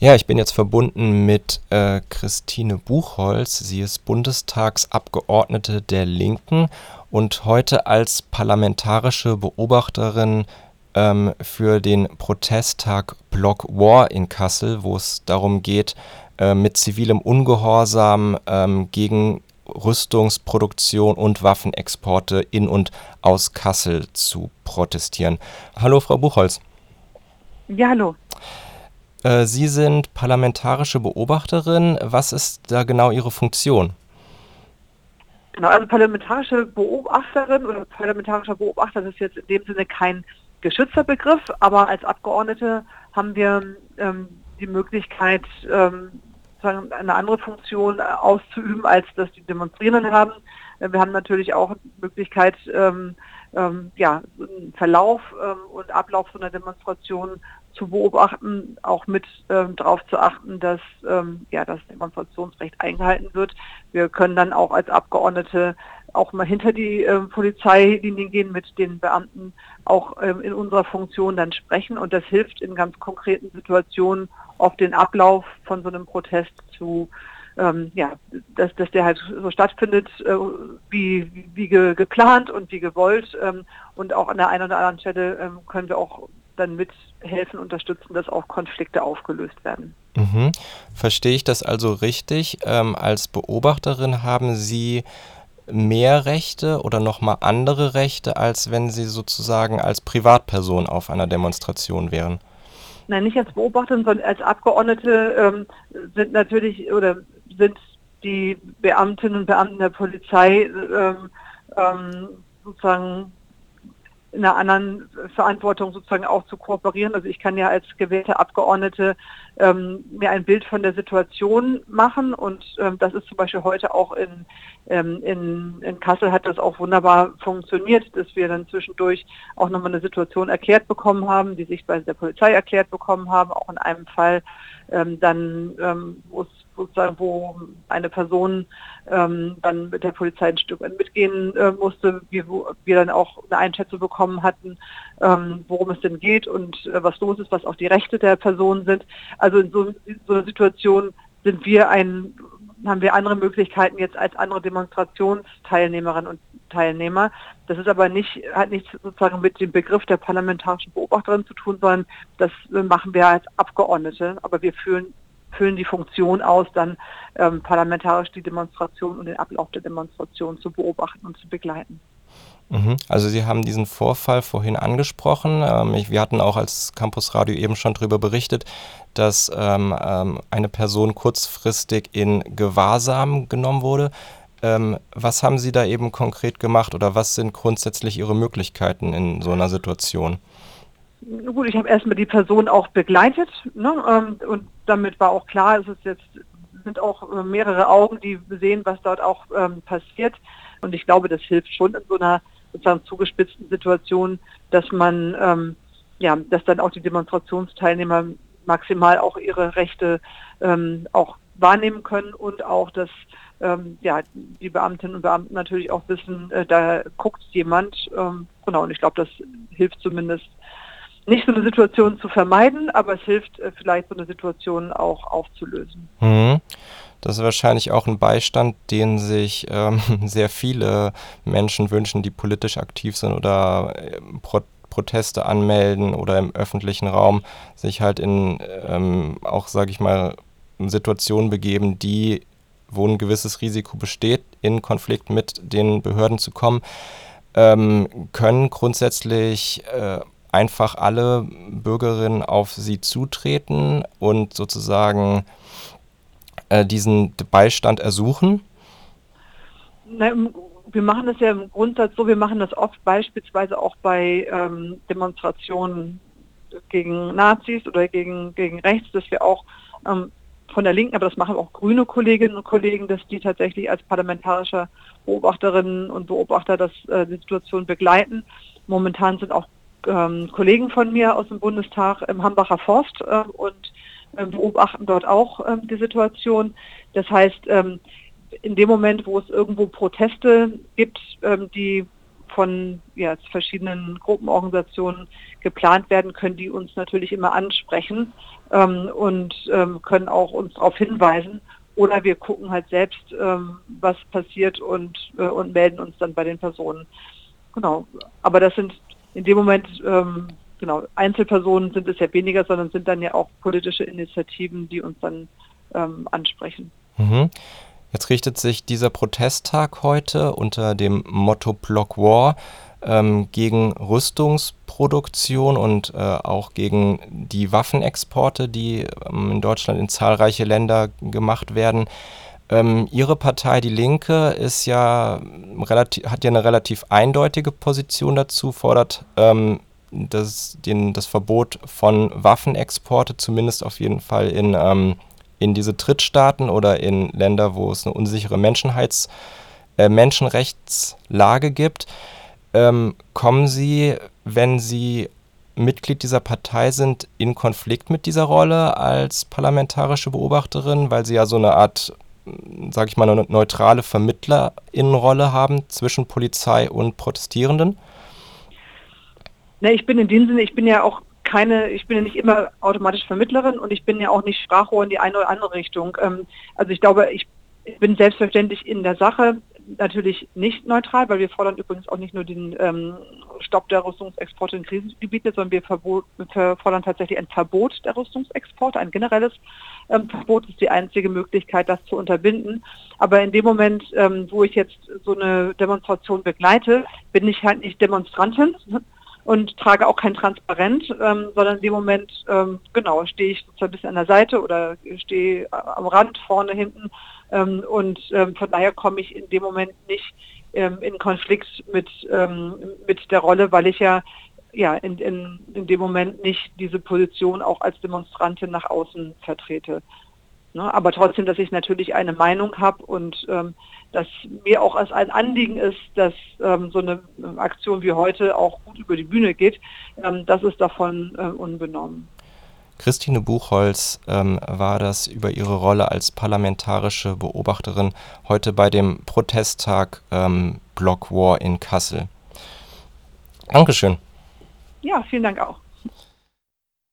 Ja, ich bin jetzt verbunden mit äh, Christine Buchholz. Sie ist Bundestagsabgeordnete der Linken und heute als parlamentarische Beobachterin ähm, für den Protesttag Block War in Kassel, wo es darum geht, äh, mit zivilem Ungehorsam ähm, gegen Rüstungsproduktion und Waffenexporte in und aus Kassel zu protestieren. Hallo, Frau Buchholz. Ja, hallo. Äh, Sie sind parlamentarische Beobachterin. Was ist da genau Ihre Funktion? Genau, also parlamentarische Beobachterin oder parlamentarischer Beobachter das ist jetzt in dem Sinne kein geschützter Begriff, aber als Abgeordnete haben wir ähm, die Möglichkeit, ähm, eine andere Funktion auszuüben, als das die Demonstrierenden haben. Äh, wir haben natürlich auch die Möglichkeit, ähm, ähm, ja, Verlauf ähm, und Ablauf so einer Demonstration zu beobachten, auch mit ähm, darauf zu achten, dass ähm, ja, das Demonstrationsrecht eingehalten wird. Wir können dann auch als Abgeordnete auch mal hinter die ähm, Polizeilinien gehen, mit den Beamten auch ähm, in unserer Funktion dann sprechen und das hilft in ganz konkreten Situationen auf den Ablauf von so einem Protest zu ähm, ja, dass, dass der halt so stattfindet, äh, wie, wie ge, geplant und wie gewollt. Ähm, und auch an der einen oder anderen Stelle ähm, können wir auch dann mithelfen, unterstützen, dass auch Konflikte aufgelöst werden. Mhm. Verstehe ich das also richtig? Ähm, als Beobachterin haben Sie mehr Rechte oder nochmal andere Rechte, als wenn Sie sozusagen als Privatperson auf einer Demonstration wären? Nein, nicht als Beobachterin, sondern als Abgeordnete ähm, sind natürlich oder sind die Beamtinnen und Beamten der Polizei ähm, ähm, sozusagen in einer anderen Verantwortung sozusagen auch zu kooperieren. Also ich kann ja als gewählte Abgeordnete ähm, mir ein Bild von der Situation machen und ähm, das ist zum Beispiel heute auch in, ähm, in, in Kassel hat das auch wunderbar funktioniert, dass wir dann zwischendurch auch nochmal eine Situation erklärt bekommen haben, die Sichtweise der Polizei erklärt bekommen haben, auch in einem Fall ähm, dann, ähm, wo es sozusagen, wo eine Person ähm, dann mit der Polizei ein Stück mitgehen äh, musste, wir, wo wir dann auch eine Einschätzung bekommen hatten, ähm, worum es denn geht und äh, was los ist, was auch die Rechte der Person sind. Also in so, so einer Situation sind wir ein, haben wir andere Möglichkeiten jetzt als andere Demonstrationsteilnehmerinnen und Teilnehmer. Das ist aber nicht, hat nichts sozusagen mit dem Begriff der parlamentarischen Beobachterin zu tun, sondern das machen wir als Abgeordnete. Aber wir fühlen füllen die Funktion aus, dann ähm, parlamentarisch die Demonstration und den Ablauf der Demonstration zu beobachten und zu begleiten. Mhm. Also Sie haben diesen Vorfall vorhin angesprochen. Ähm, wir hatten auch als Campus Radio eben schon darüber berichtet, dass ähm, ähm, eine Person kurzfristig in Gewahrsam genommen wurde. was haben Sie da eben konkret gemacht oder was sind grundsätzlich Ihre Möglichkeiten in so einer Situation? Gut, ich habe erstmal die Person auch begleitet ne, und damit war auch klar, es ist jetzt sind auch äh, mehrere Augen, die sehen, was dort auch ähm, passiert. Und ich glaube, das hilft schon in so einer sozusagen zugespitzten Situation, dass man ähm, ja, dass dann auch die Demonstrationsteilnehmer maximal auch ihre Rechte ähm, auch wahrnehmen können und auch, dass ähm, ja, die Beamtinnen und Beamten natürlich auch wissen, äh, da guckt jemand. Ähm, genau, und ich glaube, das hilft zumindest nicht so eine Situation zu vermeiden, aber es hilft äh, vielleicht so eine Situation auch aufzulösen. Mhm. Das ist wahrscheinlich auch ein Beistand, den sich ähm, sehr viele Menschen wünschen, die politisch aktiv sind oder äh, Pro Proteste anmelden oder im öffentlichen Raum sich halt in ähm, auch, sage ich mal, Situationen begeben, die, wo ein gewisses Risiko besteht, in Konflikt mit den Behörden zu kommen, ähm, können grundsätzlich äh, einfach alle Bürgerinnen auf sie zutreten und sozusagen äh, diesen Beistand ersuchen? Na, wir machen das ja im Grundsatz so, wir machen das oft beispielsweise auch bei ähm, Demonstrationen gegen Nazis oder gegen, gegen rechts, dass wir auch ähm, von der Linken, aber das machen auch grüne Kolleginnen und Kollegen, dass die tatsächlich als parlamentarische Beobachterinnen und Beobachter das, äh, die Situation begleiten. Momentan sind auch ähm, Kollegen von mir aus dem Bundestag im Hambacher Forst äh, und äh, beobachten dort auch ähm, die Situation. Das heißt, ähm, in dem Moment, wo es irgendwo Proteste gibt, ähm, die von ja, verschiedenen Gruppenorganisationen geplant werden, können die uns natürlich immer ansprechen ähm, und ähm, können auch uns darauf hinweisen. Oder wir gucken halt selbst, ähm, was passiert und, äh, und melden uns dann bei den Personen. Genau. Aber das sind in dem Moment, ähm, genau, Einzelpersonen sind es ja weniger, sondern sind dann ja auch politische Initiativen, die uns dann ähm, ansprechen. Mhm. Jetzt richtet sich dieser Protesttag heute unter dem Motto Block War ähm, gegen Rüstungsproduktion und äh, auch gegen die Waffenexporte, die ähm, in Deutschland in zahlreiche Länder gemacht werden. Ähm, Ihre Partei, die Linke, ist ja relativ, hat ja eine relativ eindeutige Position dazu, fordert ähm, das, den, das Verbot von Waffenexporte, zumindest auf jeden Fall in ähm, in diese Drittstaaten oder in Länder, wo es eine unsichere Menschenheits, äh, Menschenrechtslage gibt. Ähm, kommen Sie, wenn Sie Mitglied dieser Partei sind, in Konflikt mit dieser Rolle als parlamentarische Beobachterin, weil Sie ja so eine Art, sage ich mal, eine neutrale Vermittlerinnenrolle haben zwischen Polizei und Protestierenden? Ne, ich bin in dem Sinne, ich bin ja auch keine, ich bin ja nicht immer automatisch Vermittlerin und ich bin ja auch nicht Sprachrohr in die eine oder andere Richtung. Ähm, also ich glaube, ich bin selbstverständlich in der Sache natürlich nicht neutral, weil wir fordern übrigens auch nicht nur den ähm, Stopp der Rüstungsexporte in Krisengebiete, sondern wir, fordern tatsächlich ein Verbot der Rüstungsexporte, ein generelles ähm, Verbot ist die einzige Möglichkeit, das zu unterbinden. Aber in dem Moment, ähm, wo ich jetzt so eine Demonstration begleite, bin ich halt nicht Demonstrantin, und trage auch kein Transparent, ähm, sondern in dem Moment, ähm, genau, stehe ich sozusagen ein bisschen an der Seite oder stehe am Rand, vorne, hinten ähm, und ähm, von daher komme ich in dem Moment nicht ähm, in Konflikt mit, ähm, mit der Rolle, weil ich ja ja, in, in, in dem Moment nicht diese Position auch als Demonstrantin nach außen vertrete. Ne? Aber trotzdem, dass ich natürlich eine Meinung habe und ähm, dass mir auch als ein Anliegen ist, dass ähm, so eine Aktion wie heute auch gut über die Bühne geht, ähm, das ist davon äh, unbenommen. Christine Buchholz ähm, war das über ihre Rolle als parlamentarische Beobachterin heute bei dem Protesttag ähm, Block War in Kassel. Dankeschön. Ja, vielen Dank auch.